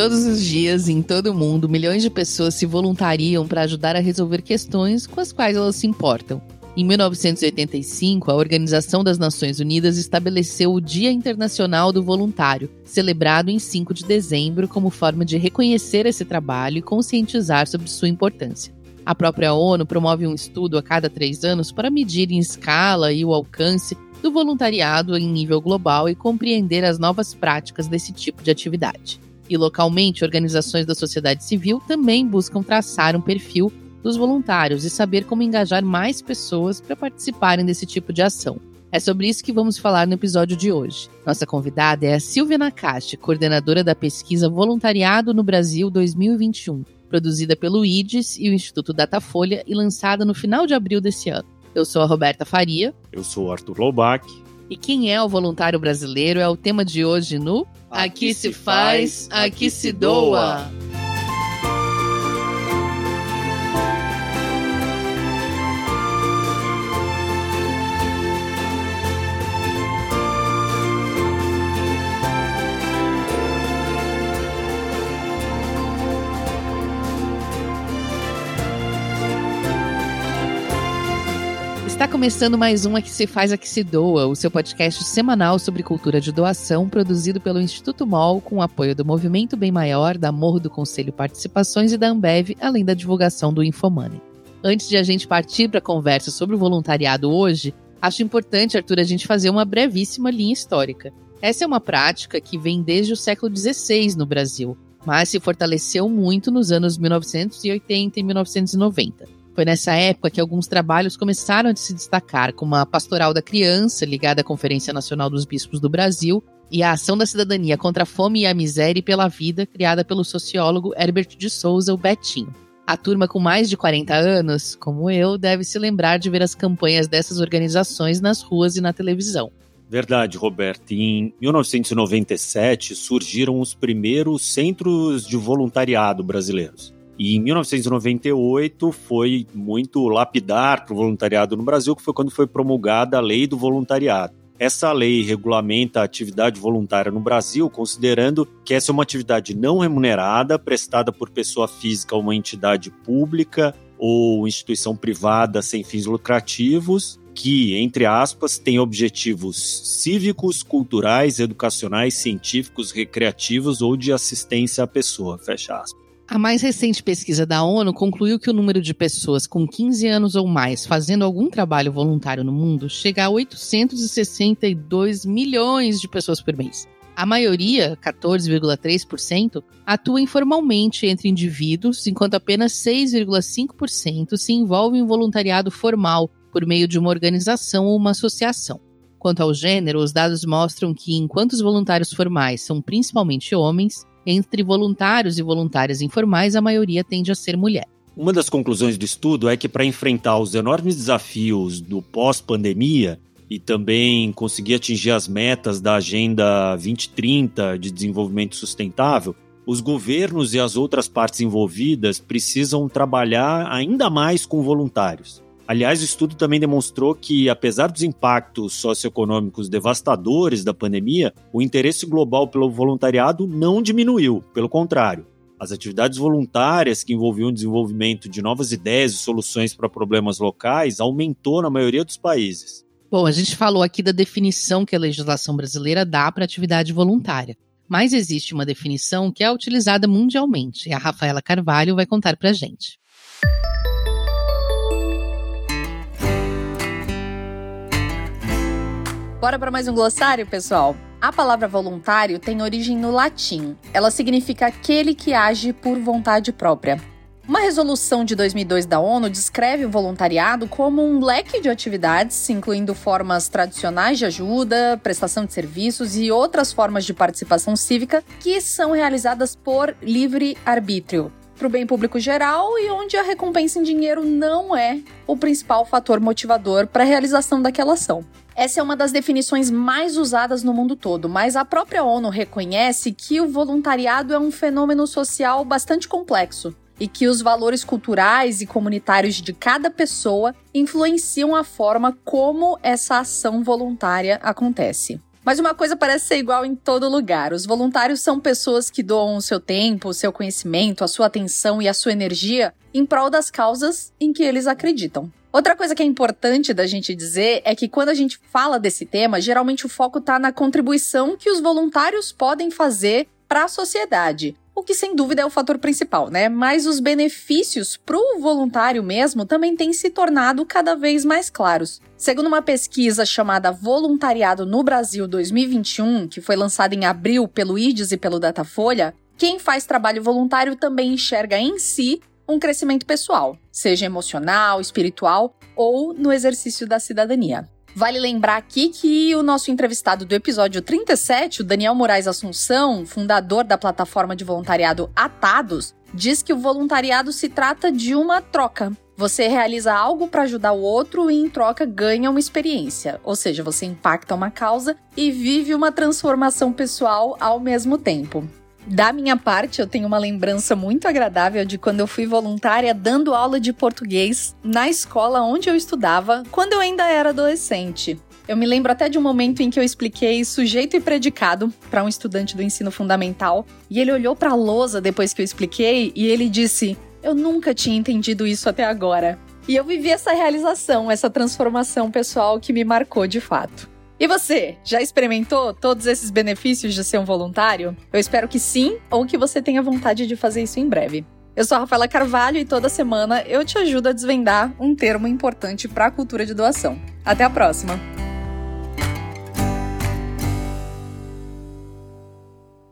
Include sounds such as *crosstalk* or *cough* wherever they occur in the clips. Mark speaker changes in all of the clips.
Speaker 1: Todos os dias, em todo o mundo, milhões de pessoas se voluntariam para ajudar a resolver questões com as quais elas se importam. Em 1985, a Organização das Nações Unidas estabeleceu o Dia Internacional do Voluntário, celebrado em 5 de dezembro como forma de reconhecer esse trabalho e conscientizar sobre sua importância. A própria ONU promove um estudo a cada três anos para medir em escala e o alcance do voluntariado em nível global e compreender as novas práticas desse tipo de atividade. E localmente, organizações da sociedade civil também buscam traçar um perfil dos voluntários e saber como engajar mais pessoas para participarem desse tipo de ação. É sobre isso que vamos falar no episódio de hoje. Nossa convidada é a Silvia Nakashi, coordenadora da pesquisa Voluntariado no Brasil 2021, produzida pelo IDES e o Instituto Datafolha e lançada no final de abril desse ano. Eu sou a Roberta Faria.
Speaker 2: Eu sou o Arthur Loubach.
Speaker 1: E quem é o voluntário brasileiro é o tema de hoje no
Speaker 3: Aqui, se faz, aqui se doa.
Speaker 1: Está começando mais um Aqui Se Faz, Aqui Se Doa, o seu podcast semanal sobre cultura de doação, produzido pelo Instituto MOL, com apoio do Movimento Bem Maior, da Morro do Conselho Participações e da Ambev, além da divulgação do Infomoney. Antes de a gente partir para a conversa sobre o voluntariado hoje, acho importante, Arthur, a gente fazer uma brevíssima linha histórica. Essa é uma prática que vem desde o século XVI no Brasil, mas se fortaleceu muito nos anos 1980 e 1990. Foi nessa época que alguns trabalhos começaram a se destacar, como a Pastoral da Criança, ligada à Conferência Nacional dos Bispos do Brasil, e a Ação da Cidadania contra a Fome e a Miséria e pela Vida, criada pelo sociólogo Herbert de Souza, o Betinho. A turma com mais de 40 anos, como eu, deve se lembrar de ver as campanhas dessas organizações nas ruas e na televisão.
Speaker 2: Verdade, Roberto. Em 1997 surgiram os primeiros centros de voluntariado brasileiros. E em 1998 foi muito lapidar para o voluntariado no Brasil, que foi quando foi promulgada a Lei do Voluntariado. Essa lei regulamenta a atividade voluntária no Brasil, considerando que essa é uma atividade não remunerada, prestada por pessoa física ou uma entidade pública ou instituição privada sem fins lucrativos, que, entre aspas, tem objetivos cívicos, culturais, educacionais, científicos, recreativos ou de assistência à pessoa, fecha aspas.
Speaker 1: A mais recente pesquisa da ONU concluiu que o número de pessoas com 15 anos ou mais fazendo algum trabalho voluntário no mundo chega a 862 milhões de pessoas por mês. A maioria, 14,3%, atua informalmente entre indivíduos, enquanto apenas 6,5% se envolve em voluntariado formal por meio de uma organização ou uma associação. Quanto ao gênero, os dados mostram que, enquanto os voluntários formais são principalmente homens, entre voluntários e voluntárias informais, a maioria tende a ser mulher.
Speaker 2: Uma das conclusões do estudo é que, para enfrentar os enormes desafios do pós-pandemia e também conseguir atingir as metas da Agenda 2030 de desenvolvimento sustentável, os governos e as outras partes envolvidas precisam trabalhar ainda mais com voluntários. Aliás, o estudo também demonstrou que, apesar dos impactos socioeconômicos devastadores da pandemia, o interesse global pelo voluntariado não diminuiu, pelo contrário. As atividades voluntárias que envolviam o desenvolvimento de novas ideias e soluções para problemas locais aumentou na maioria dos países.
Speaker 1: Bom, a gente falou aqui da definição que a legislação brasileira dá para atividade voluntária. Mas existe uma definição que é utilizada mundialmente e a Rafaela Carvalho vai contar para a gente.
Speaker 4: Bora para mais um glossário, pessoal? A palavra voluntário tem origem no latim. Ela significa aquele que age por vontade própria. Uma resolução de 2002 da ONU descreve o voluntariado como um leque de atividades, incluindo formas tradicionais de ajuda, prestação de serviços e outras formas de participação cívica que são realizadas por livre arbítrio, para o bem público geral e onde a recompensa em dinheiro não é o principal fator motivador para a realização daquela ação. Essa é uma das definições mais usadas no mundo todo, mas a própria ONU reconhece que o voluntariado é um fenômeno social bastante complexo e que os valores culturais e comunitários de cada pessoa influenciam a forma como essa ação voluntária acontece. Mas uma coisa parece ser igual em todo lugar. Os voluntários são pessoas que doam o seu tempo, o seu conhecimento, a sua atenção e a sua energia em prol das causas em que eles acreditam. Outra coisa que é importante da gente dizer é que quando a gente fala desse tema, geralmente o foco está na contribuição que os voluntários podem fazer para a sociedade o que sem dúvida é o fator principal, né? Mas os benefícios para o voluntário mesmo também têm se tornado cada vez mais claros. Segundo uma pesquisa chamada Voluntariado no Brasil 2021, que foi lançada em abril pelo IDES e pelo Datafolha, quem faz trabalho voluntário também enxerga em si um crescimento pessoal, seja emocional, espiritual ou no exercício da cidadania. Vale lembrar aqui que o nosso entrevistado do episódio 37, o Daniel Moraes Assunção, fundador da plataforma de voluntariado Atados, diz que o voluntariado se trata de uma troca. Você realiza algo para ajudar o outro e, em troca, ganha uma experiência. Ou seja, você impacta uma causa e vive uma transformação pessoal ao mesmo tempo. Da minha parte, eu tenho uma lembrança muito agradável de quando eu fui voluntária dando aula de português na escola onde eu estudava, quando eu ainda era adolescente. Eu me lembro até de um momento em que eu expliquei sujeito e predicado para um estudante do ensino fundamental, e ele olhou para a lousa depois que eu expliquei e ele disse: "Eu nunca tinha entendido isso até agora". E eu vivi essa realização, essa transformação pessoal que me marcou de fato. E você, já experimentou todos esses benefícios de ser um voluntário? Eu espero que sim, ou que você tenha vontade de fazer isso em breve. Eu sou a Rafaela Carvalho e toda semana eu te ajudo a desvendar um termo importante para a cultura de doação. Até a próxima!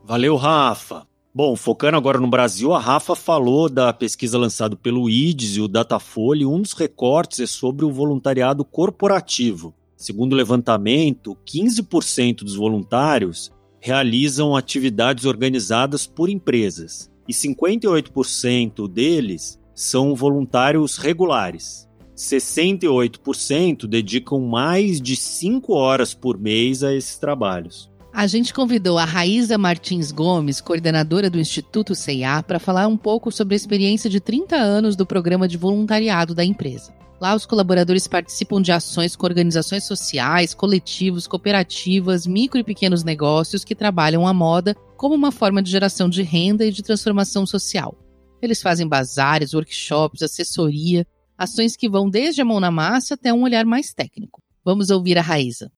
Speaker 2: Valeu, Rafa! Bom, focando agora no Brasil, a Rafa falou da pesquisa lançada pelo IDES e o Datafolha, e um dos recortes é sobre o voluntariado corporativo. Segundo o levantamento, 15% dos voluntários realizam atividades organizadas por empresas e 58% deles são voluntários regulares. 68% dedicam mais de 5 horas por mês a esses trabalhos.
Speaker 1: A gente convidou a Raíza Martins Gomes, coordenadora do Instituto CIA, para falar um pouco sobre a experiência de 30 anos do programa de voluntariado da empresa. Lá, os colaboradores participam de ações com organizações sociais, coletivos, cooperativas, micro e pequenos negócios que trabalham a moda como uma forma de geração de renda e de transformação social. Eles fazem bazares, workshops, assessoria, ações que vão desde a mão na massa até um olhar mais técnico. Vamos ouvir a Raíza.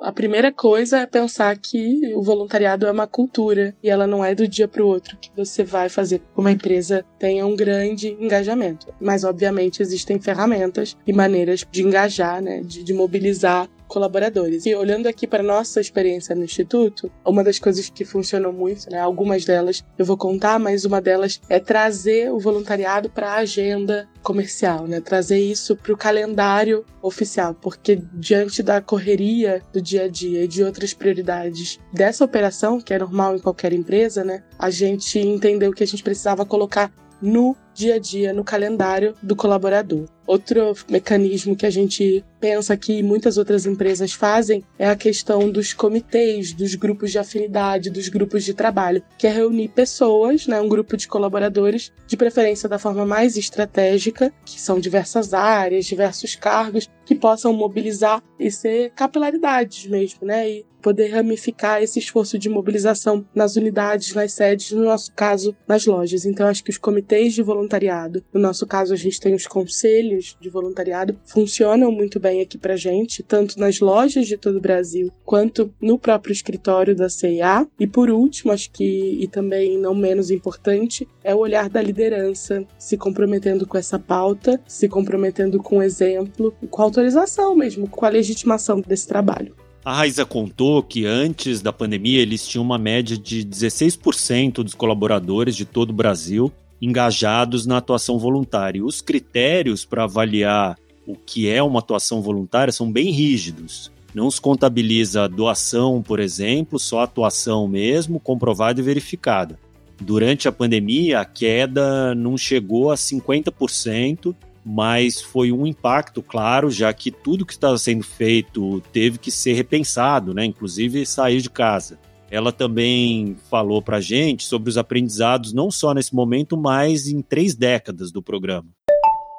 Speaker 5: A primeira coisa é pensar que o voluntariado é uma cultura e ela não é do dia para o outro que você vai fazer uma empresa tenha um grande engajamento. Mas, obviamente, existem ferramentas e maneiras de engajar, né, de, de mobilizar colaboradores. E olhando aqui para nossa experiência no instituto, uma das coisas que funcionam muito, né, algumas delas eu vou contar, mas uma delas é trazer o voluntariado para a agenda comercial, né, trazer isso para o calendário oficial, porque diante da correria do dia a dia e de outras prioridades dessa operação, que é normal em qualquer empresa, né, a gente entendeu que a gente precisava colocar no dia a dia, no calendário do colaborador. Outro mecanismo que a gente pensa que muitas outras empresas fazem é a questão dos comitês, dos grupos de afinidade, dos grupos de trabalho, que é reunir pessoas, né, um grupo de colaboradores, de preferência da forma mais estratégica, que são diversas áreas, diversos cargos, que possam mobilizar e ser capilaridades mesmo, né, e poder ramificar esse esforço de mobilização nas unidades, nas sedes, no nosso caso, nas lojas. Então, acho que os comitês de voluntariado, no nosso caso, a gente tem os conselhos de voluntariado funcionam muito bem aqui pra gente, tanto nas lojas de todo o Brasil quanto no próprio escritório da CIA. E por último, acho que, e também não menos importante, é o olhar da liderança, se comprometendo com essa pauta, se comprometendo com o exemplo, com a autorização mesmo, com a legitimação desse trabalho.
Speaker 2: A Raiza contou que antes da pandemia eles tinham uma média de 16% dos colaboradores de todo o Brasil engajados na atuação voluntária. Os critérios para avaliar o que é uma atuação voluntária são bem rígidos. Não se contabiliza doação, por exemplo, só atuação mesmo, comprovada e verificada. Durante a pandemia, a queda não chegou a 50%, mas foi um impacto, claro, já que tudo que estava sendo feito teve que ser repensado, né? inclusive sair de casa. Ela também falou para gente sobre os aprendizados, não só nesse momento, mas em três décadas do programa.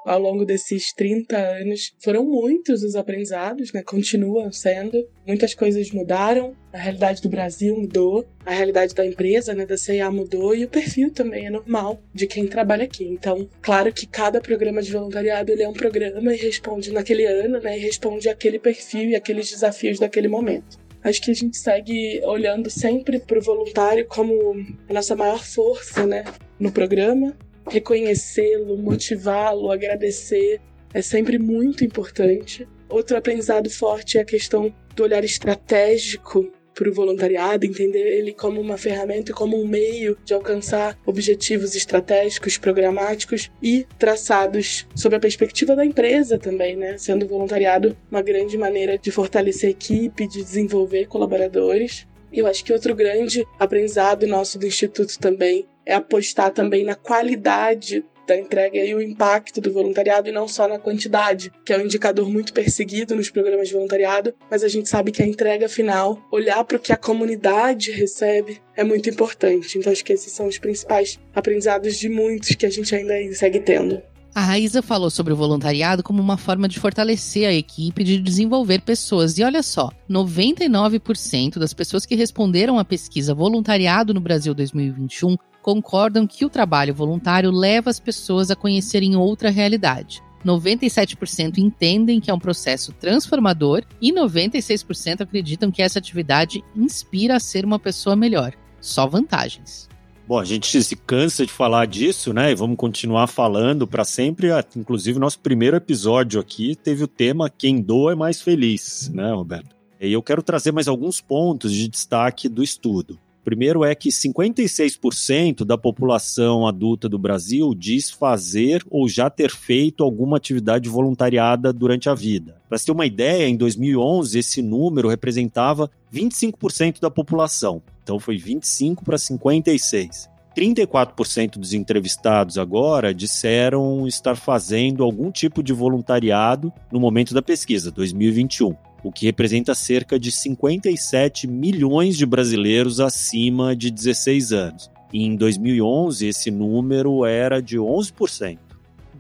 Speaker 5: Ao longo desses 30 anos. Foram muitos os aprendizados, né? Continuam sendo. Muitas coisas mudaram. A realidade do Brasil mudou, a realidade da empresa, né, da CIA mudou e o perfil também é normal de quem trabalha aqui. Então, claro que cada programa de voluntariado ele é um programa e responde naquele ano, né, e responde àquele perfil e aqueles desafios daquele momento. Acho que a gente segue olhando sempre para o voluntário como a nossa maior força, né, no programa reconhecê-lo, motivá-lo, agradecer é sempre muito importante. Outro aprendizado forte é a questão do olhar estratégico para o voluntariado, entender ele como uma ferramenta e como um meio de alcançar objetivos estratégicos, programáticos e traçados sob a perspectiva da empresa também, né? Sendo o voluntariado uma grande maneira de fortalecer a equipe, de desenvolver colaboradores. Eu acho que outro grande aprendizado nosso do Instituto também é apostar também na qualidade da entrega e o impacto do voluntariado e não só na quantidade, que é um indicador muito perseguido nos programas de voluntariado, mas a gente sabe que a entrega final, olhar para o que a comunidade recebe, é muito importante. Então acho que esses são os principais aprendizados de muitos que a gente ainda segue tendo.
Speaker 1: A Raíza falou sobre o voluntariado como uma forma de fortalecer a equipe e de desenvolver pessoas. E olha só, 99% das pessoas que responderam à pesquisa Voluntariado no Brasil 2021 concordam que o trabalho voluntário leva as pessoas a conhecerem outra realidade. 97% entendem que é um processo transformador e 96% acreditam que essa atividade inspira a ser uma pessoa melhor. Só vantagens.
Speaker 2: Bom, a gente se cansa de falar disso, né? E vamos continuar falando para sempre. Inclusive, nosso primeiro episódio aqui teve o tema Quem doa é mais feliz, né, Roberto? E eu quero trazer mais alguns pontos de destaque do estudo. Primeiro é que 56% da população adulta do Brasil diz fazer ou já ter feito alguma atividade voluntariada durante a vida. Para ter uma ideia, em 2011 esse número representava 25% da população. Então foi 25 para 56. 34% dos entrevistados agora disseram estar fazendo algum tipo de voluntariado no momento da pesquisa, 2021 o que representa cerca de 57 milhões de brasileiros acima de 16 anos. E em 2011, esse número era de 11%.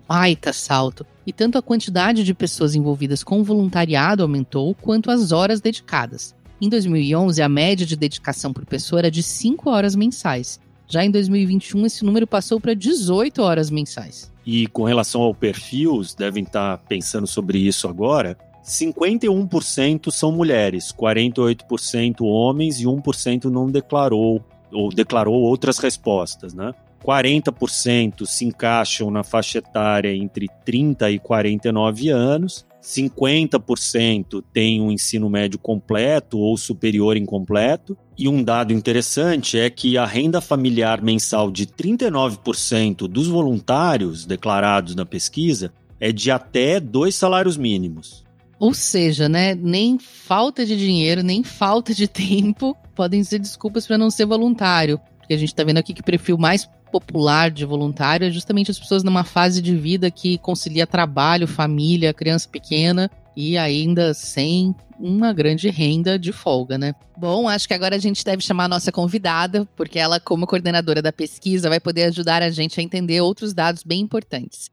Speaker 1: Baita salto! E tanto a quantidade de pessoas envolvidas com voluntariado aumentou, quanto as horas dedicadas. Em 2011, a média de dedicação por pessoa era de 5 horas mensais. Já em 2021, esse número passou para 18 horas mensais.
Speaker 2: E com relação ao perfil, devem estar pensando sobre isso agora. 51% são mulheres, 48% homens e 1% não declarou ou declarou outras respostas, né? 40% se encaixam na faixa etária entre 30 e 49 anos, 50% têm um ensino médio completo ou superior incompleto, e um dado interessante é que a renda familiar mensal de 39% dos voluntários declarados na pesquisa é de até dois salários mínimos.
Speaker 1: Ou seja, né, nem falta de dinheiro, nem falta de *laughs* tempo podem ser desculpas para não ser voluntário. Porque a gente está vendo aqui que o perfil mais popular de voluntário é justamente as pessoas numa fase de vida que concilia trabalho, família, criança pequena e ainda sem uma grande renda de folga, né? Bom, acho que agora a gente deve chamar a nossa convidada, porque ela, como coordenadora da pesquisa, vai poder ajudar a gente a entender outros dados bem importantes.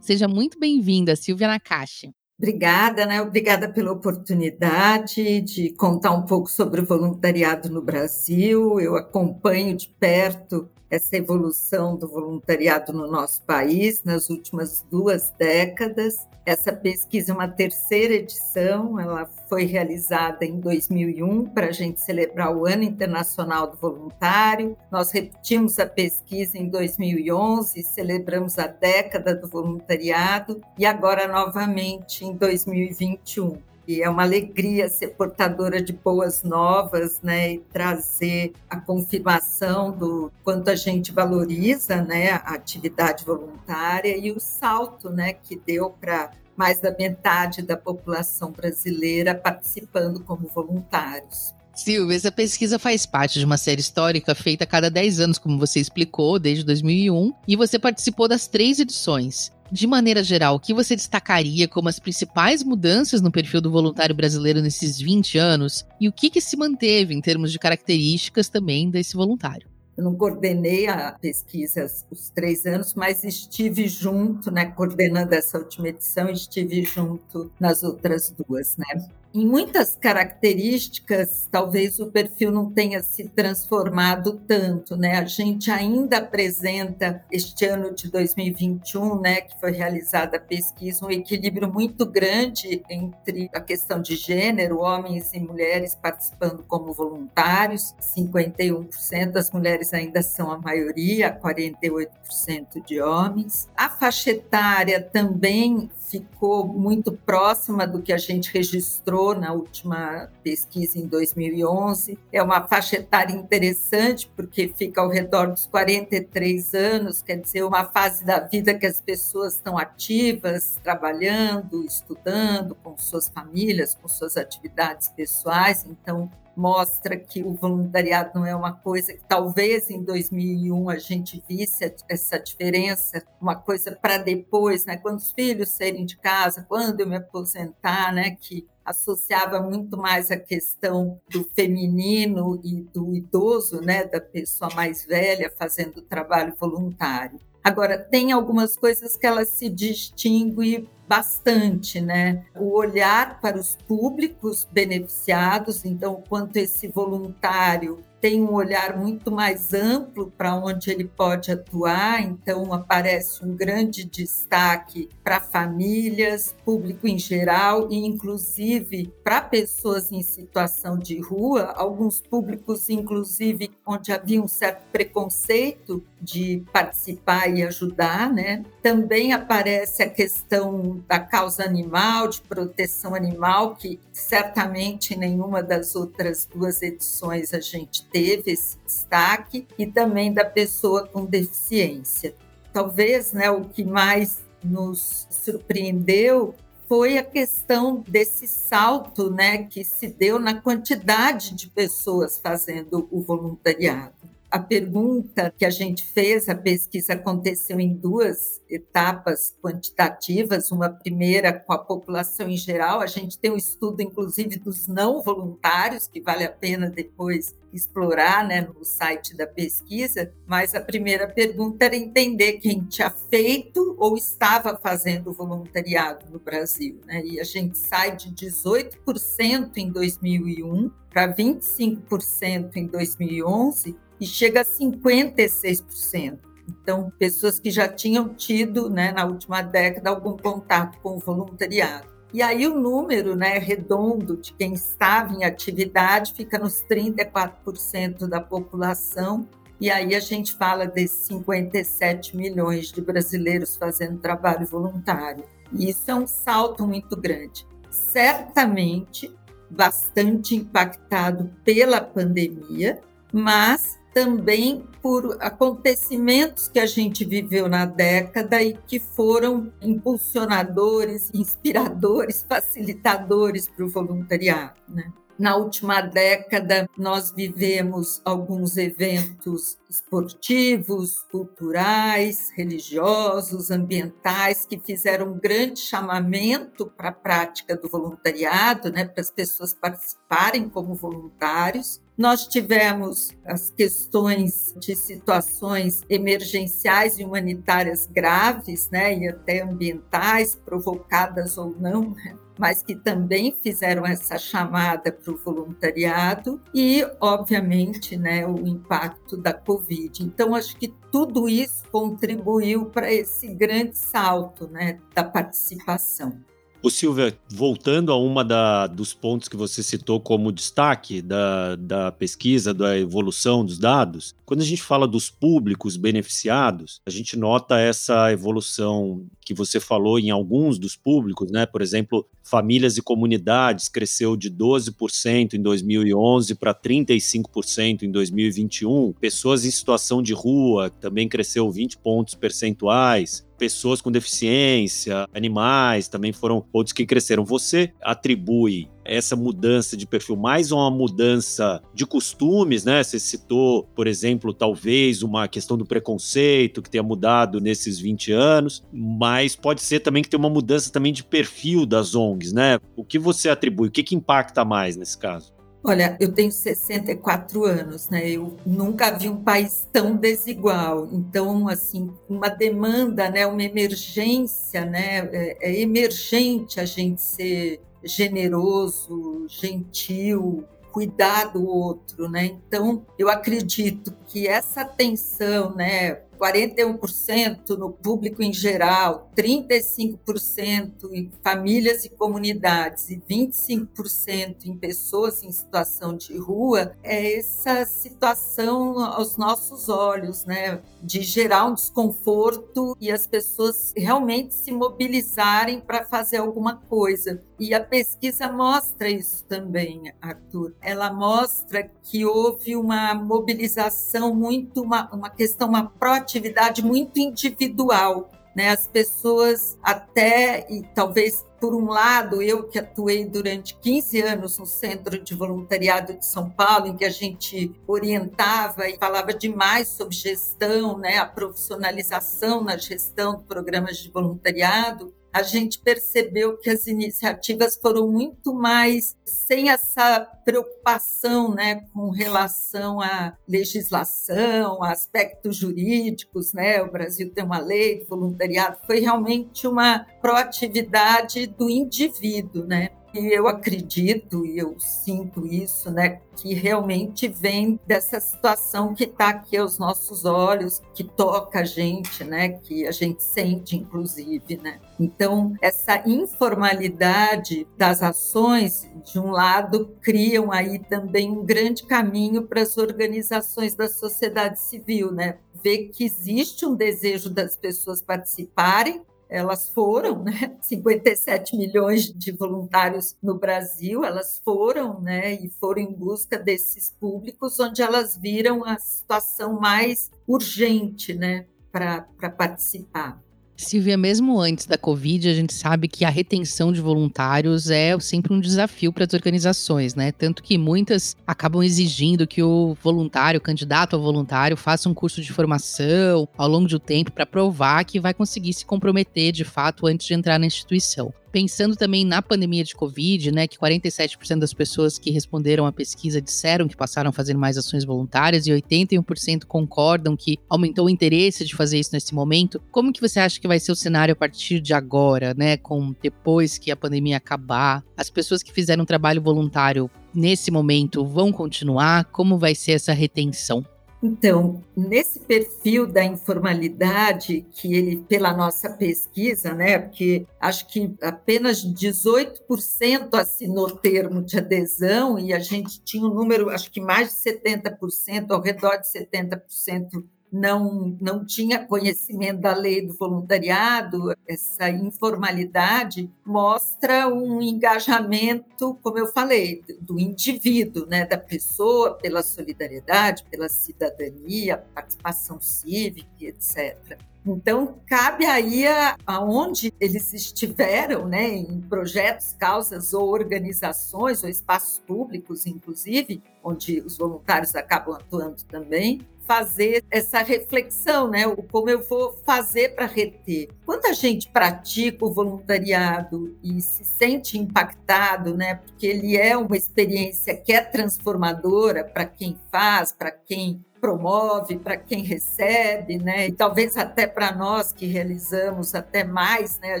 Speaker 1: Seja muito bem-vinda, Silvia Nakashi.
Speaker 6: Obrigada, né? Obrigada pela oportunidade de contar um pouco sobre o voluntariado no Brasil. Eu acompanho de perto essa evolução do voluntariado no nosso país nas últimas duas décadas. Essa pesquisa é uma terceira edição, ela foi realizada em 2001 para a gente celebrar o Ano Internacional do Voluntário. Nós repetimos a pesquisa em 2011, celebramos a década do voluntariado e agora novamente em 2021. E é uma alegria ser portadora de boas novas, né, e trazer a confirmação do quanto a gente valoriza, né, a atividade voluntária e o salto, né, que deu para mais da metade da população brasileira participando como voluntários.
Speaker 1: Silvia, essa pesquisa faz parte de uma série histórica feita a cada 10 anos, como você explicou, desde 2001, e você participou das três edições de maneira geral, o que você destacaria como as principais mudanças no perfil do voluntário brasileiro nesses 20 anos e o que, que se manteve em termos de características também desse voluntário?
Speaker 6: Eu não coordenei a pesquisa os três anos, mas estive junto, né, coordenando essa última edição, estive junto nas outras duas, né? Em muitas características, talvez o perfil não tenha se transformado tanto, né? A gente ainda apresenta este ano de 2021, né, que foi realizada a pesquisa, um equilíbrio muito grande entre a questão de gênero, homens e mulheres participando como voluntários, 51% das mulheres ainda são a maioria, 48% de homens. A faixa etária também ficou muito próxima do que a gente registrou na última pesquisa em 2011. É uma faixa etária interessante porque fica ao redor dos 43 anos, quer dizer, uma fase da vida que as pessoas estão ativas, trabalhando, estudando com suas famílias, com suas atividades pessoais. Então, mostra que o voluntariado não é uma coisa que talvez em 2001 a gente visse essa diferença, uma coisa para depois, né? Quando os filhos saírem de casa, quando eu me aposentar, né? Que associava muito mais a questão do feminino e do idoso, né? Da pessoa mais velha fazendo trabalho voluntário. Agora, tem algumas coisas que ela se distingue bastante, né? O olhar para os públicos beneficiados, então, quanto esse voluntário tem um olhar muito mais amplo para onde ele pode atuar, então aparece um grande destaque para famílias, público em geral e inclusive para pessoas em situação de rua, alguns públicos inclusive onde havia um certo preconceito de participar e ajudar, né? Também aparece a questão da causa animal, de proteção animal, que certamente nenhuma das outras duas edições a gente teve esse destaque, e também da pessoa com deficiência. Talvez né, o que mais nos surpreendeu foi a questão desse salto né, que se deu na quantidade de pessoas fazendo o voluntariado a pergunta que a gente fez, a pesquisa aconteceu em duas etapas quantitativas. Uma primeira com a população em geral, a gente tem um estudo, inclusive, dos não voluntários, que vale a pena depois explorar né, no site da pesquisa. Mas a primeira pergunta era entender quem tinha feito ou estava fazendo voluntariado no Brasil. Né? E a gente sai de 18% em 2001 para 25% em 2011 e chega a 56%. Então, pessoas que já tinham tido, né, na última década, algum contato com o voluntariado. E aí o número né, redondo de quem estava em atividade fica nos 34% da população. E aí a gente fala desses 57 milhões de brasileiros fazendo trabalho voluntário. E isso é um salto muito grande. Certamente bastante impactado pela pandemia, mas também por acontecimentos que a gente viveu na década e que foram impulsionadores, inspiradores, *laughs* facilitadores para o voluntariado. Né? Na última década, nós vivemos alguns eventos esportivos, culturais, religiosos, ambientais, que fizeram um grande chamamento para a prática do voluntariado, né, para as pessoas participarem como voluntários. Nós tivemos as questões de situações emergenciais e humanitárias graves, né, e até ambientais, provocadas ou não, né, mas que também fizeram essa chamada para o voluntariado e, obviamente, né, o impacto da Covid. Então, acho que tudo isso contribuiu para esse grande salto né, da participação.
Speaker 2: O Silvia, voltando a uma da, dos pontos que você citou como destaque da, da pesquisa, da evolução dos dados, quando a gente fala dos públicos beneficiados, a gente nota essa evolução que você falou em alguns dos públicos, né? Por exemplo, famílias e comunidades cresceu de 12% em 2011 para 35% em 2021. Pessoas em situação de rua também cresceu 20 pontos percentuais pessoas com deficiência, animais também foram outros que cresceram. Você atribui essa mudança de perfil mais uma mudança de costumes, né? Você citou, por exemplo, talvez uma questão do preconceito que tenha mudado nesses 20 anos, mas pode ser também que tenha uma mudança também de perfil das ONGs, né? O que você atribui? O que, que impacta mais nesse caso?
Speaker 6: Olha, eu tenho 64 anos, né? Eu nunca vi um país tão desigual. Então, assim, uma demanda, né? Uma emergência, né? É, é emergente a gente ser generoso, gentil, cuidar do outro, né? Então, eu acredito que essa tensão, né? 41% no público em geral, 35% em famílias e comunidades e 25% em pessoas em situação de rua, é essa situação aos nossos olhos, né, de gerar um desconforto e as pessoas realmente se mobilizarem para fazer alguma coisa. E a pesquisa mostra isso também, Arthur. Ela mostra que houve uma mobilização muito, uma, uma questão, uma proatividade muito individual. Né? As pessoas até, e talvez por um lado, eu que atuei durante 15 anos no Centro de Voluntariado de São Paulo, em que a gente orientava e falava demais sobre gestão, né, a profissionalização na gestão de programas de voluntariado, a gente percebeu que as iniciativas foram muito mais sem essa preocupação né, com relação à legislação, a aspectos jurídicos. Né? O Brasil tem uma lei de voluntariado, foi realmente uma proatividade do indivíduo. Né? E eu acredito e eu sinto isso, né, que realmente vem dessa situação que está aqui aos nossos olhos, que toca a gente, né, que a gente sente, inclusive, né. Então, essa informalidade das ações, de um lado, criam aí também um grande caminho para as organizações da sociedade civil, né, ver que existe um desejo das pessoas participarem, elas foram, né? *laughs* 57 milhões de voluntários no Brasil, elas foram, né? E foram em busca desses públicos onde elas viram a situação mais urgente, né? Para participar.
Speaker 1: Silvia, mesmo antes da Covid, a gente sabe que a retenção de voluntários é sempre um desafio para as organizações, né? Tanto que muitas acabam exigindo que o voluntário, o candidato a voluntário, faça um curso de formação ao longo do tempo para provar que vai conseguir se comprometer de fato antes de entrar na instituição. Pensando também na pandemia de Covid, né, que 47% das pessoas que responderam à pesquisa disseram que passaram a fazer mais ações voluntárias e 81% concordam que aumentou o interesse de fazer isso nesse momento. Como que você acha que vai ser o cenário a partir de agora, né, com depois que a pandemia acabar? As pessoas que fizeram trabalho voluntário nesse momento vão continuar? Como vai ser essa retenção?
Speaker 6: Então, nesse perfil da informalidade, que ele, pela nossa pesquisa, né, porque acho que apenas 18% assinou termo de adesão e a gente tinha um número, acho que mais de 70%, ao redor de 70% não, não tinha conhecimento da lei do voluntariado, essa informalidade mostra um engajamento, como eu falei, do indivíduo, né, da pessoa pela solidariedade, pela cidadania, participação cívica, etc. Então, cabe aí aonde eles estiveram, né, em projetos, causas ou organizações ou espaços públicos, inclusive, onde os voluntários acabam atuando também, fazer essa reflexão, né? Como eu vou fazer para reter. Quando a gente pratica o voluntariado e se sente impactado, né? Porque ele é uma experiência que é transformadora para quem faz, para quem promove, para quem recebe, né? E talvez até para nós que realizamos até mais, né? A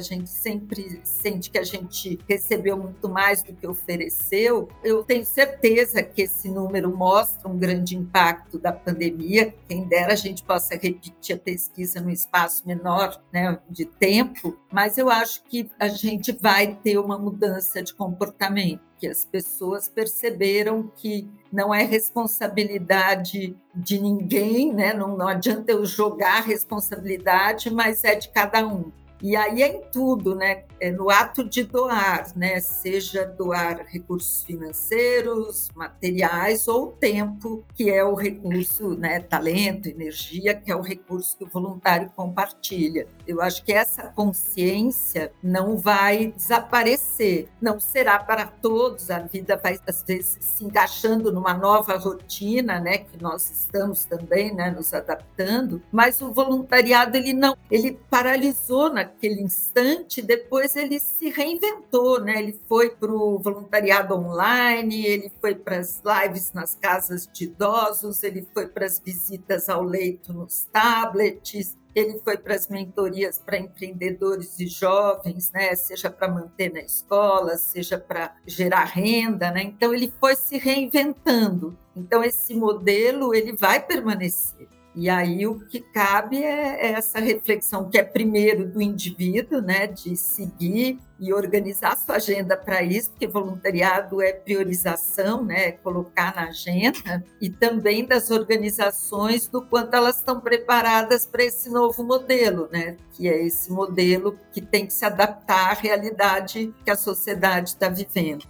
Speaker 6: gente sempre sente que a gente recebeu muito mais do que ofereceu. Eu tenho certeza que esse número mostra um grande impacto da pandemia. Quem dera a gente possa repetir a pesquisa no espaço menor, né, de tempo, mas eu acho que a gente vai ter uma mudança de comportamento que as pessoas perceberam que não é responsabilidade de ninguém, né? não, não adianta eu jogar responsabilidade, mas é de cada um. E aí é em tudo, né? É no ato de doar, né? Seja doar recursos financeiros, materiais ou tempo, que é o recurso, né? Talento, energia, que é o recurso que o voluntário compartilha. Eu acho que essa consciência não vai desaparecer, não será para todos. A vida vai às vezes se encaixando numa nova rotina, né? Que nós estamos também, né? Nos adaptando. Mas o voluntariado ele não, ele paralisou na aquele instante, depois ele se reinventou, né? Ele foi para o voluntariado online, ele foi para as lives nas casas de idosos, ele foi para as visitas ao leito nos tablets, ele foi para as mentorias para empreendedores e jovens, né? Seja para manter na escola, seja para gerar renda, né? Então ele foi se reinventando. Então esse modelo ele vai permanecer. E aí o que cabe é, é essa reflexão que é primeiro do indivíduo, né, de seguir e organizar sua agenda para isso, porque voluntariado é priorização, né, é colocar na agenda, e também das organizações do quanto elas estão preparadas para esse novo modelo, né, que é esse modelo que tem que se adaptar à realidade que a sociedade está vivendo.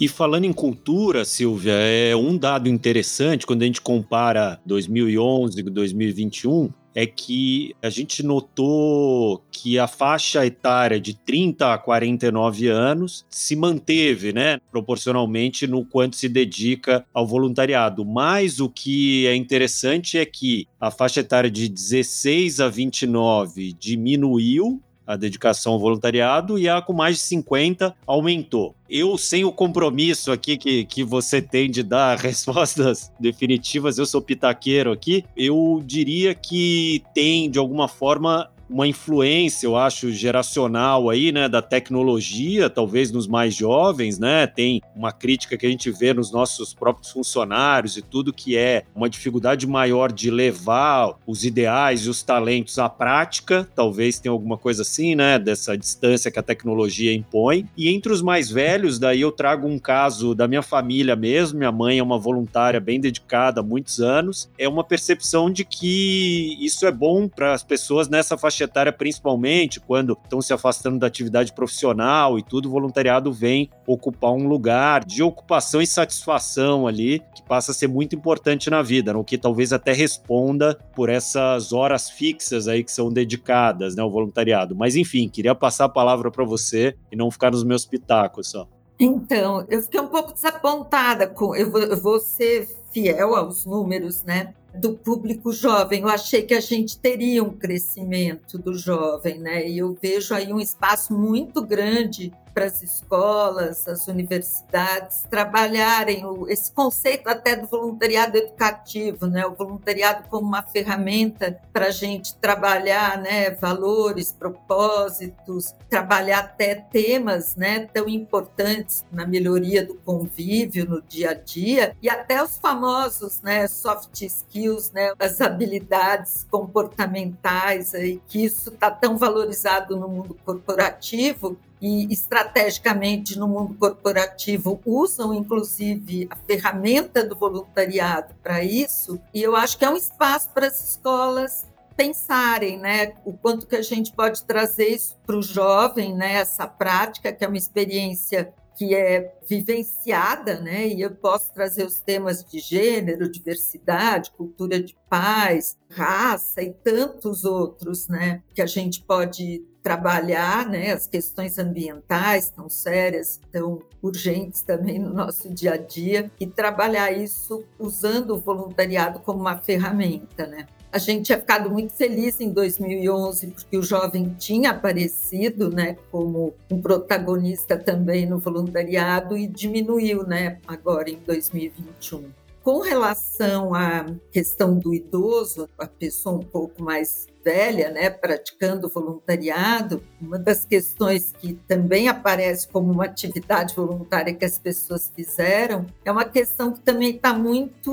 Speaker 2: E falando em cultura, Silvia, é um dado interessante quando a gente compara 2011 com 2021, é que a gente notou que a faixa etária de 30 a 49 anos se manteve, né, proporcionalmente no quanto se dedica ao voluntariado. Mas o que é interessante é que a faixa etária de 16 a 29 diminuiu a dedicação ao voluntariado e a com mais de 50 aumentou. Eu, sem o compromisso aqui que, que você tem de dar *laughs* respostas definitivas, eu sou pitaqueiro aqui, eu diria que tem, de alguma forma, uma influência, eu acho, geracional aí, né, da tecnologia, talvez nos mais jovens, né? Tem uma crítica que a gente vê nos nossos próprios funcionários e tudo que é uma dificuldade maior de levar os ideais e os talentos à prática, talvez tenha alguma coisa assim, né, dessa distância que a tecnologia impõe. E entre os mais velhos, daí eu trago um caso da minha família mesmo, minha mãe é uma voluntária bem dedicada há muitos anos, é uma percepção de que isso é bom para as pessoas nessa faixa faixa etária, principalmente quando estão se afastando da atividade profissional e tudo, o voluntariado vem ocupar um lugar de ocupação e satisfação ali, que passa a ser muito importante na vida, no que talvez até responda por essas horas fixas aí que são dedicadas né, ao voluntariado. Mas enfim, queria passar a palavra para você e não ficar nos meus pitacos só.
Speaker 6: Então, eu fiquei um pouco desapontada com. Eu vou, eu vou ser fiel aos números, né? Do público jovem. Eu achei que a gente teria um crescimento do jovem, né? E eu vejo aí um espaço muito grande para as escolas, as universidades trabalharem o, esse conceito até do voluntariado educativo, né? O voluntariado como uma ferramenta para a gente trabalhar, né? Valores, propósitos, trabalhar até temas, né? Tão importantes na melhoria do convívio no dia a dia e até os famosos, né? Soft skills, né? As habilidades comportamentais aí que isso está tão valorizado no mundo corporativo e estrategicamente no mundo corporativo usam inclusive a ferramenta do voluntariado para isso, e eu acho que é um espaço para as escolas pensarem, né, o quanto que a gente pode trazer isso para o jovem, né, essa prática que é uma experiência que é vivenciada, né? E eu posso trazer os temas de gênero, diversidade, cultura de paz, raça e tantos outros, né? Que a gente pode trabalhar, né? As questões ambientais tão sérias, tão urgentes também no nosso dia a dia e trabalhar isso usando o voluntariado como uma ferramenta, né? A gente tinha ficado muito feliz em 2011 porque o jovem tinha aparecido, né, como um protagonista também no voluntariado e diminuiu, né, agora em 2021. Com relação à questão do idoso, a pessoa um pouco mais velha, né, praticando voluntariado, uma das questões que também aparece como uma atividade voluntária que as pessoas fizeram é uma questão que também está muito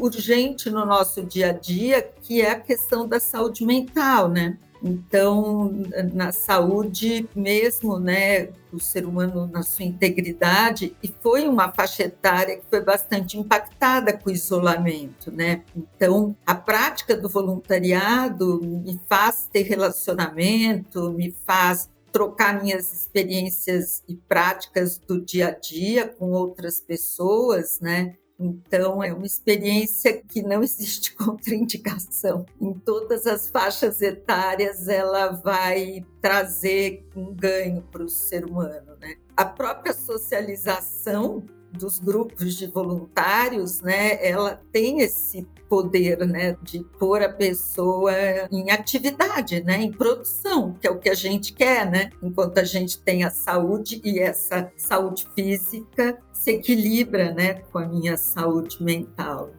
Speaker 6: urgente no nosso dia a dia, que é a questão da saúde mental, né? Então, na saúde mesmo, né, o ser humano na sua integridade, e foi uma faixa etária que foi bastante impactada com o isolamento, né? Então, a prática do voluntariado me faz ter relacionamento, me faz trocar minhas experiências e práticas do dia a dia com outras pessoas, né? Então, é uma experiência que não existe *laughs* contraindicação. Em todas as faixas etárias, ela vai trazer um ganho para o ser humano. Né? A própria socialização dos grupos de voluntários, né, ela tem esse poder, né, de pôr a pessoa em atividade, né, em produção, que é o que a gente quer, né, enquanto a gente tem a saúde e essa saúde física se equilibra, né, com a minha saúde mental.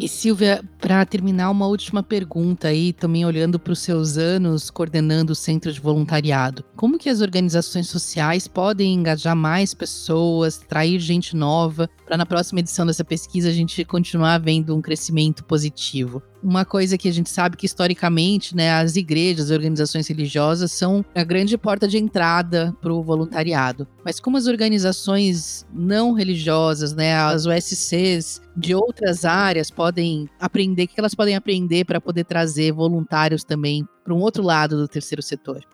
Speaker 1: E Silvia, para terminar, uma última pergunta aí, também olhando para os seus anos coordenando o centro de voluntariado. Como que as organizações sociais podem engajar mais pessoas, trair gente nova, para na próxima edição dessa pesquisa a gente continuar vendo um crescimento positivo? Uma coisa que a gente sabe que historicamente, né, as igrejas, as organizações religiosas são a grande porta de entrada para o voluntariado. Mas como as organizações não religiosas, né, as USCs de outras áreas podem aprender, o que elas podem aprender para poder trazer voluntários também para um outro lado do terceiro setor?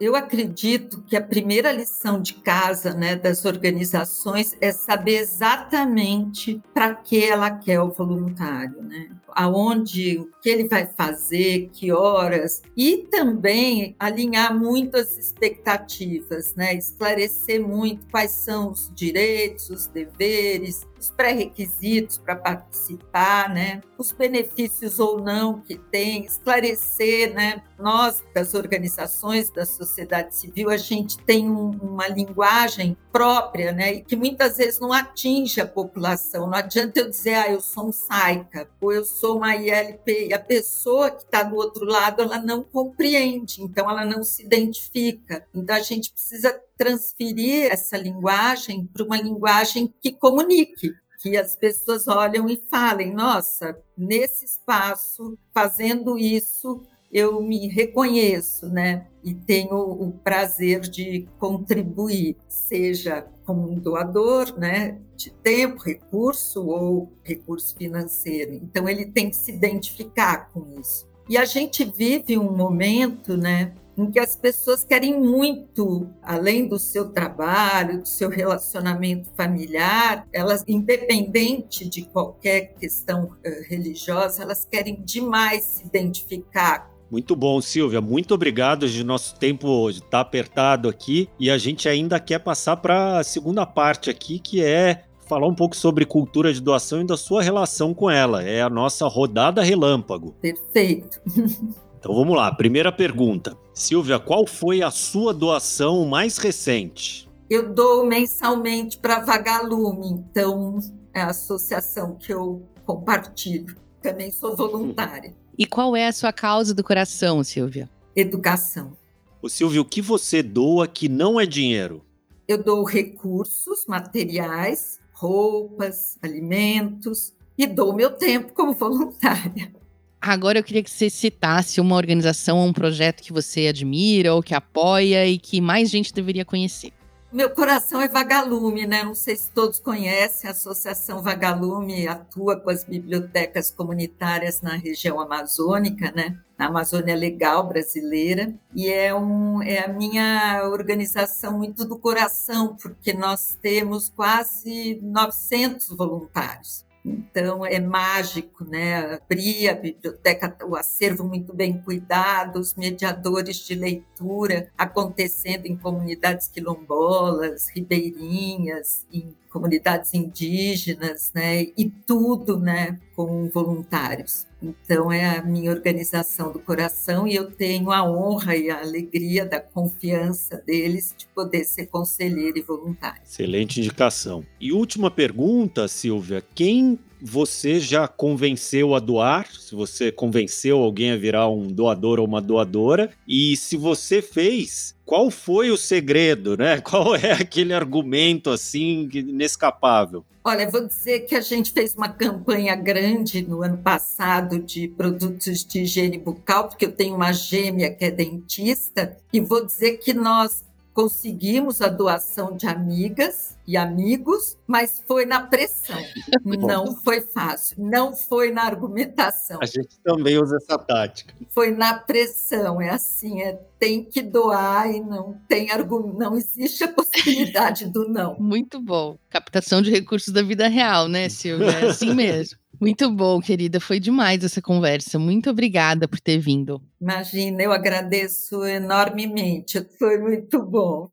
Speaker 6: Eu acredito que a primeira lição de casa né, das organizações é saber exatamente para que ela quer o voluntário, né? Aonde, o que ele vai fazer, que horas, e também alinhar muito as expectativas, né? esclarecer muito quais são os direitos, os deveres, os pré-requisitos para participar, né? Os benefícios ou não que tem, esclarecer, né? Nós das organizações da sociedade civil, a gente tem um, uma linguagem própria, né? E que muitas vezes não atinge a população. Não adianta eu dizer, ah, eu sou um SAICA, ou eu sou uma ILP, e a pessoa que está do outro lado, ela não compreende, então ela não se identifica. Então a gente precisa transferir essa linguagem para uma linguagem que comunique, que as pessoas olham e falem: nossa, nesse espaço, fazendo isso, eu me reconheço, né? E tenho o prazer de contribuir, seja como um doador, né? De tempo, recurso ou recurso financeiro. Então, ele tem que se identificar com isso. E a gente vive um momento, né? em que as pessoas querem muito, além do seu trabalho, do seu relacionamento familiar, elas, independente de qualquer questão uh, religiosa, elas querem demais se identificar
Speaker 2: muito bom, Silvia. Muito obrigado. De nosso tempo está apertado aqui e a gente ainda quer passar para a segunda parte aqui, que é falar um pouco sobre cultura de doação e da sua relação com ela. É a nossa rodada relâmpago.
Speaker 6: Perfeito. *laughs*
Speaker 2: Então vamos lá, primeira pergunta. Silvia, qual foi a sua doação mais recente?
Speaker 6: Eu dou mensalmente para Vagalume, então é a associação que eu compartilho. Também sou voluntária.
Speaker 1: E qual é a sua causa do coração, Silvia?
Speaker 6: Educação.
Speaker 2: O Silvio, o que você doa que não é dinheiro?
Speaker 6: Eu dou recursos materiais, roupas, alimentos e dou meu tempo como voluntária.
Speaker 1: Agora eu queria que você citasse uma organização ou um projeto que você admira ou que apoia e que mais gente deveria conhecer.
Speaker 6: Meu coração é Vagalume, né? Não sei se todos conhecem, a Associação Vagalume atua com as bibliotecas comunitárias na região amazônica, né? Na Amazônia Legal brasileira. E é, um, é a minha organização muito do coração, porque nós temos quase 900 voluntários. Então é mágico, né? Abrir a biblioteca, o acervo muito bem cuidado, os mediadores de leitura acontecendo em comunidades quilombolas, ribeirinhas, em comunidades indígenas, né? E tudo, né? Com voluntários. Então é a minha organização do coração e eu tenho a honra e a alegria da confiança deles de poder ser conselheiro e voluntário.
Speaker 2: Excelente indicação. E última pergunta, Silvia, quem você já convenceu a doar, se você convenceu alguém a virar um doador ou uma doadora, e se você fez, qual foi o segredo, né? *laughs* Qual é aquele argumento assim inescapável?
Speaker 6: Olha, vou dizer que a gente fez uma campanha grande no ano passado de produtos de higiene bucal, porque eu tenho uma gêmea que é dentista, e vou dizer que nós conseguimos a doação de amigas e amigos, mas foi na pressão. *laughs* Não foi fácil, não foi na argumentação.
Speaker 2: A gente também usa essa tática.
Speaker 6: Foi na pressão, é assim, é tem que doar e não tem argumento, não existe a *laughs* possibilidade do não.
Speaker 1: Muito bom. Captação de recursos da vida real, né, Silvia? É assim mesmo. Muito bom, querida. Foi demais essa conversa. Muito obrigada por ter vindo.
Speaker 6: Imagina, eu agradeço enormemente. Foi muito bom.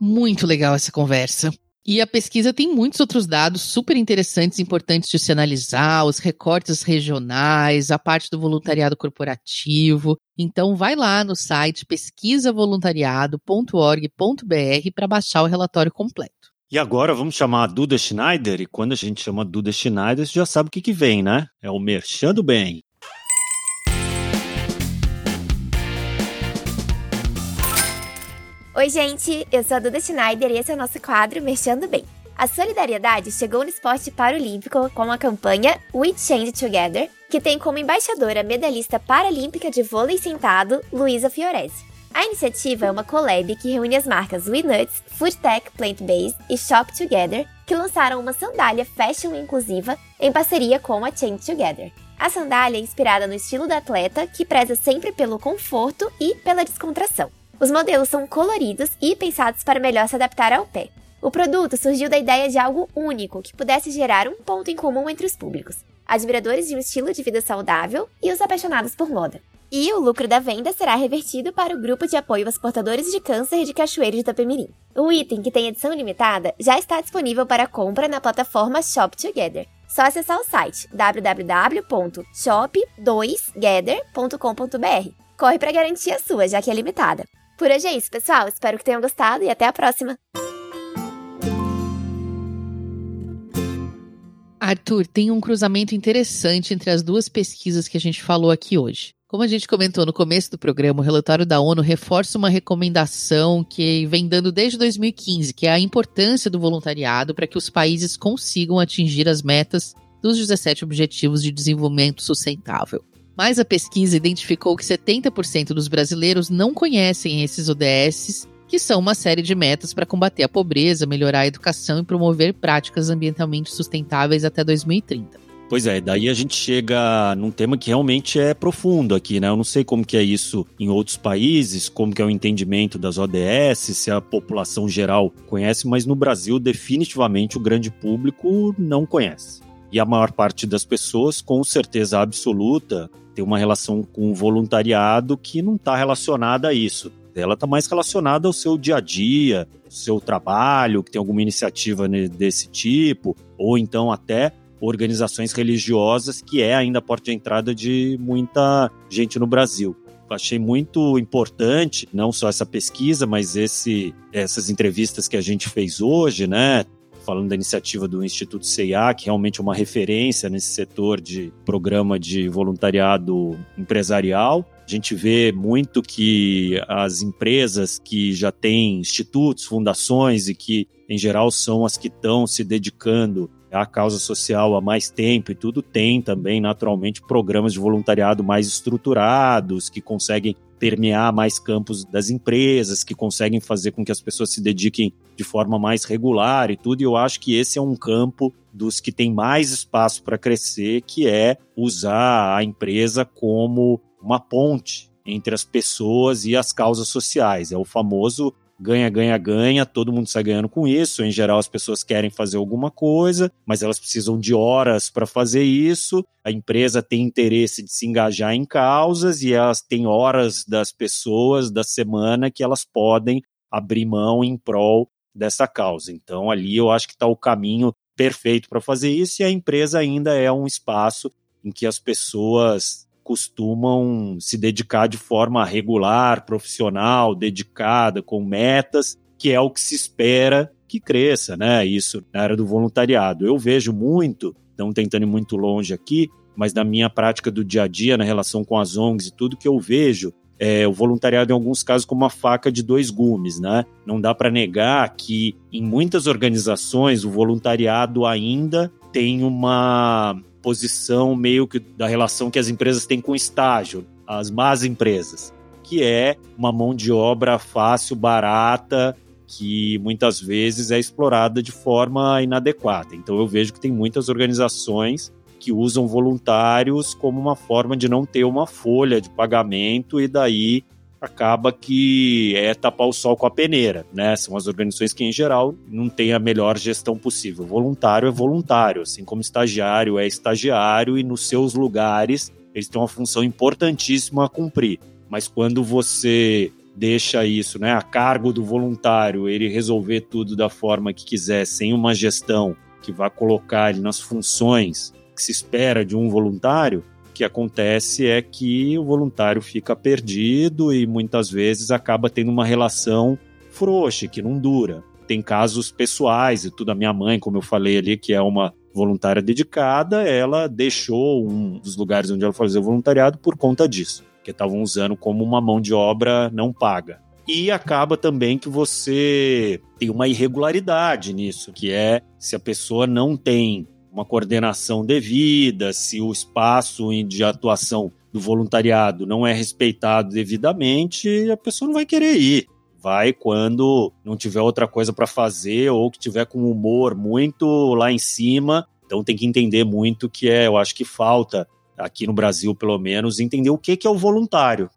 Speaker 1: Muito legal essa conversa. E a pesquisa tem muitos outros dados super interessantes, importantes de se analisar, os recortes regionais, a parte do voluntariado corporativo. Então vai lá no site pesquisavoluntariado.org.br para baixar o relatório completo.
Speaker 2: E agora vamos chamar a Duda Schneider, e quando a gente chama Duda Schneider, você já sabe o que, que vem, né? É o Merchando Bem.
Speaker 7: Oi, gente, eu sou a Duda Schneider e esse é o nosso quadro Mexendo Bem. A solidariedade chegou no esporte paralímpico com a campanha We Change Together, que tem como embaixadora a medalhista paralímpica de vôlei sentado, Luísa Fiorese. A iniciativa é uma collab que reúne as marcas We Nuts, Foodtech Plant Based e Shop Together, que lançaram uma sandália fashion inclusiva em parceria com a Change Together. A sandália é inspirada no estilo da atleta, que preza sempre pelo conforto e pela descontração. Os modelos são coloridos e pensados para melhor se adaptar ao pé. O produto surgiu da ideia de algo único que pudesse gerar um ponto em comum entre os públicos: admiradores de um estilo de vida saudável e os apaixonados por moda. E o lucro da venda será revertido para o grupo de apoio aos portadores de câncer de Cachoeiro de Itapemirim. O item, que tem edição limitada, já está disponível para compra na plataforma Shop Together. Só acessar o site www.shop2gather.com.br. Corre para garantir a sua, já que é limitada. Por hoje é isso, pessoal. Espero que tenham gostado e até a próxima.
Speaker 1: Arthur, tem um cruzamento interessante entre as duas pesquisas que a gente falou aqui hoje. Como a gente comentou no começo do programa, o relatório da ONU reforça uma recomendação que vem dando desde 2015, que é a importância do voluntariado para que os países consigam atingir as metas dos 17 Objetivos de Desenvolvimento Sustentável. Mas a pesquisa identificou que 70% dos brasileiros não conhecem esses ODS, que são uma série de metas para combater a pobreza, melhorar a educação e promover práticas ambientalmente sustentáveis até 2030.
Speaker 2: Pois é, daí a gente chega num tema que realmente é profundo aqui, né? Eu não sei como que é isso em outros países, como que é o entendimento das ODS, se a população geral conhece, mas no Brasil definitivamente o grande público não conhece. E a maior parte das pessoas, com certeza absoluta, tem uma relação com o voluntariado que não está relacionada a isso. Ela está mais relacionada ao seu dia a dia, seu trabalho, que tem alguma iniciativa desse tipo, ou então até organizações religiosas, que é ainda a porta de entrada de muita gente no Brasil. Achei muito importante, não só essa pesquisa, mas esse, essas entrevistas que a gente fez hoje, né? falando da iniciativa do Instituto CIA, que realmente é uma referência nesse setor de programa de voluntariado empresarial. A gente vê muito que as empresas que já têm institutos, fundações e que, em geral, são as que estão se dedicando à causa social há mais tempo e tudo, tem também, naturalmente, programas de voluntariado mais estruturados, que conseguem permear mais campos das empresas, que conseguem fazer com que as pessoas se dediquem de forma mais regular e tudo. E eu acho que esse é um campo dos que tem mais espaço para crescer, que é usar a empresa como uma ponte entre as pessoas e as causas sociais. É o famoso ganha, ganha, ganha, todo mundo sai ganhando com isso. Em geral, as pessoas querem fazer alguma coisa, mas elas precisam de horas para fazer isso. A empresa tem interesse de se engajar em causas e elas têm horas das pessoas da semana que elas podem abrir mão em prol dessa causa. Então, ali eu acho que está o caminho perfeito para fazer isso e a empresa ainda é um espaço em que as pessoas costumam se dedicar de forma regular, profissional, dedicada, com metas, que é o que se espera que cresça, né? Isso na área do voluntariado. Eu vejo muito, não tentando ir muito longe aqui, mas na minha prática do dia a dia, na relação com as ONGs e tudo que eu vejo, é, o voluntariado em alguns casos como uma faca de dois gumes, né? Não dá para negar que em muitas organizações o voluntariado ainda tem uma posição meio que da relação que as empresas têm com o estágio, as más empresas, que é uma mão de obra fácil, barata, que muitas vezes é explorada de forma inadequada. Então eu vejo que tem muitas organizações que usam voluntários como uma forma de não ter uma folha de pagamento e daí acaba que é tapar o sol com a peneira, né? São as organizações que, em geral, não têm a melhor gestão possível. Voluntário é voluntário, assim como estagiário é estagiário e nos seus lugares eles têm uma função importantíssima a cumprir. Mas quando você deixa isso né, a cargo do voluntário, ele resolver tudo da forma que quiser, sem uma gestão que vá colocar ele nas funções que se espera de um voluntário, que acontece é que o voluntário fica perdido e muitas vezes acaba tendo uma relação frouxa, que não dura. Tem casos pessoais e tudo. A minha mãe, como eu falei ali, que é uma voluntária dedicada, ela deixou um dos lugares onde ela fazia voluntariado por conta disso que estavam usando como uma mão de obra não paga. E acaba também que você tem uma irregularidade nisso, que é se a pessoa não tem uma coordenação devida, se o espaço de atuação do voluntariado não é respeitado devidamente, a pessoa não vai querer ir. Vai quando não tiver outra coisa para fazer ou que tiver com humor muito lá em cima. Então tem que entender muito que é, eu acho que falta aqui no Brasil pelo menos, entender o que, que é o voluntário.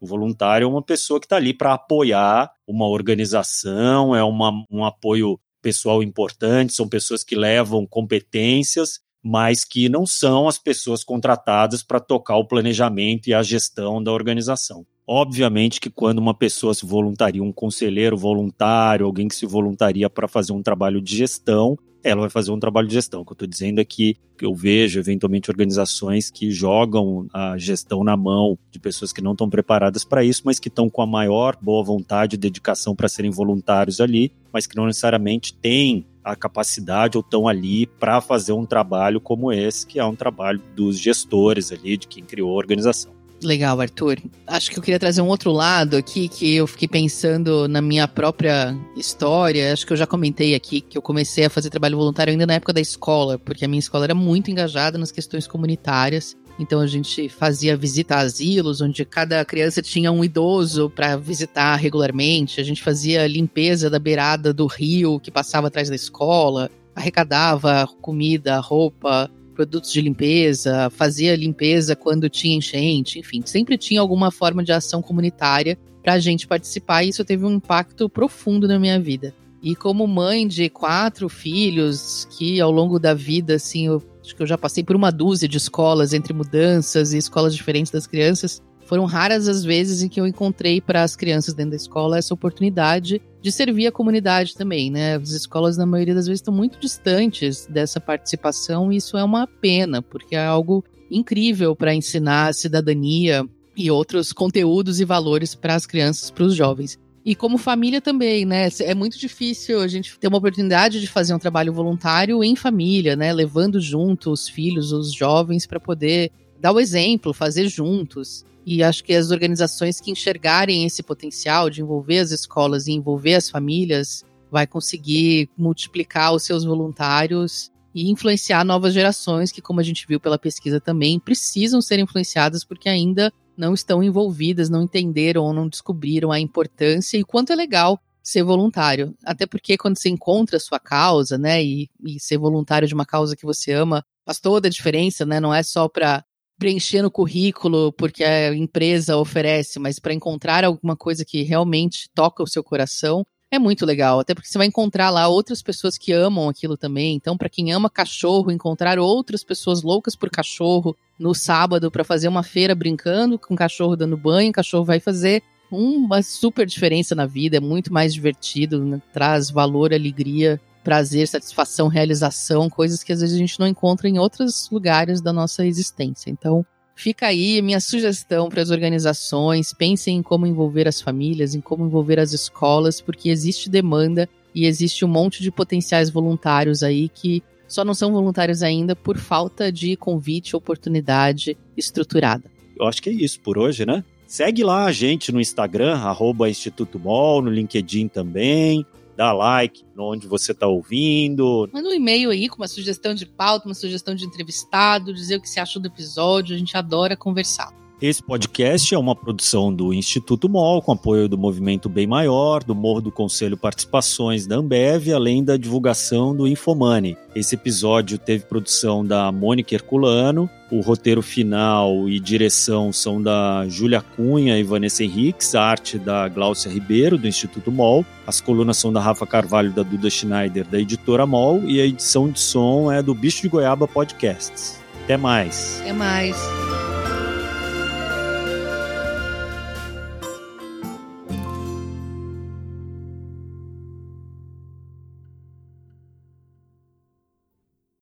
Speaker 2: O voluntário é uma pessoa que está ali para apoiar uma organização, é uma, um apoio pessoal importante, são pessoas que levam competências, mas que não são as pessoas contratadas para tocar o planejamento e a gestão da organização. Obviamente que quando uma pessoa se voluntaria, um conselheiro voluntário, alguém que se voluntaria para fazer um trabalho de gestão, ela vai fazer um trabalho de gestão. O que eu estou dizendo é que eu vejo, eventualmente, organizações que jogam a gestão na mão de pessoas que não estão preparadas para isso, mas que estão com a maior boa vontade e dedicação para serem voluntários ali, mas que não necessariamente têm a capacidade ou estão ali para fazer um trabalho como esse, que é um trabalho dos gestores ali, de quem criou a organização.
Speaker 1: Legal, Arthur. Acho que eu queria trazer um outro lado aqui que eu fiquei pensando na minha própria história. Acho que eu já comentei aqui que eu comecei a fazer trabalho voluntário ainda na época da escola, porque a minha escola era muito engajada nas questões comunitárias. Então a gente fazia visita a asilos, onde cada criança tinha um idoso para visitar regularmente. A gente fazia limpeza da beirada do rio que passava atrás da escola, arrecadava comida, roupa, produtos de limpeza, fazia limpeza quando tinha enchente, enfim, sempre tinha alguma forma de ação comunitária para a gente participar e isso teve um impacto profundo na minha vida. E como mãe de quatro filhos, que ao longo da vida, assim, eu acho que eu já passei por uma dúzia de escolas entre mudanças e escolas diferentes das crianças, foram raras as vezes em que eu encontrei para as crianças dentro da escola essa oportunidade de servir a comunidade também, né? As escolas, na maioria das vezes, estão muito distantes dessa participação e isso é uma pena, porque é algo incrível para ensinar cidadania e outros conteúdos e valores para as crianças, para os jovens. E como família também, né? É muito difícil a gente ter uma oportunidade de fazer um trabalho voluntário em família, né? Levando junto os filhos, os jovens, para poder dar o exemplo, fazer juntos. E acho que as organizações que enxergarem esse potencial de envolver as escolas e envolver as famílias vai conseguir multiplicar os seus voluntários e influenciar novas gerações que, como a gente viu pela pesquisa também, precisam ser influenciadas porque ainda não estão envolvidas, não entenderam ou não descobriram a importância e quanto é legal ser voluntário. Até porque quando você encontra a sua causa, né, e, e ser voluntário de uma causa que você ama, faz toda a diferença, né? Não é só para preencher no currículo porque a empresa oferece, mas para encontrar alguma coisa que realmente toca o seu coração, é muito legal, até porque você vai encontrar lá outras pessoas que amam aquilo também. Então, para quem ama cachorro, encontrar outras pessoas loucas por cachorro no sábado para fazer uma feira brincando com cachorro dando banho, o cachorro vai fazer uma super diferença na vida, é muito mais divertido, né? traz valor, alegria prazer, satisfação, realização, coisas que às vezes a gente não encontra em outros lugares da nossa existência. Então, fica aí minha sugestão para as organizações: pensem em como envolver as famílias, em como envolver as escolas, porque existe demanda e existe um monte de potenciais voluntários aí que só não são voluntários ainda por falta de convite, oportunidade estruturada.
Speaker 2: Eu acho que é isso por hoje, né? Segue lá a gente no Instagram, arroba Instituto Mol, no LinkedIn também dá like onde você está ouvindo.
Speaker 1: Manda um e-mail aí com uma sugestão de pauta, uma sugestão de entrevistado, dizer o que você achou do episódio, a gente adora conversar.
Speaker 2: Esse podcast é uma produção do Instituto MOL, com apoio do Movimento Bem Maior, do Morro do Conselho Participações da Ambev, além da divulgação do Infomani. Esse episódio teve produção da Mônica Herculano, o roteiro final e direção são da Júlia Cunha e Vanessa Henriques, a arte da Gláucia Ribeiro, do Instituto MOL, as colunas são da Rafa Carvalho da Duda Schneider, da editora MOL, e a edição de som é do Bicho de Goiaba Podcasts. Até mais.
Speaker 1: Até mais.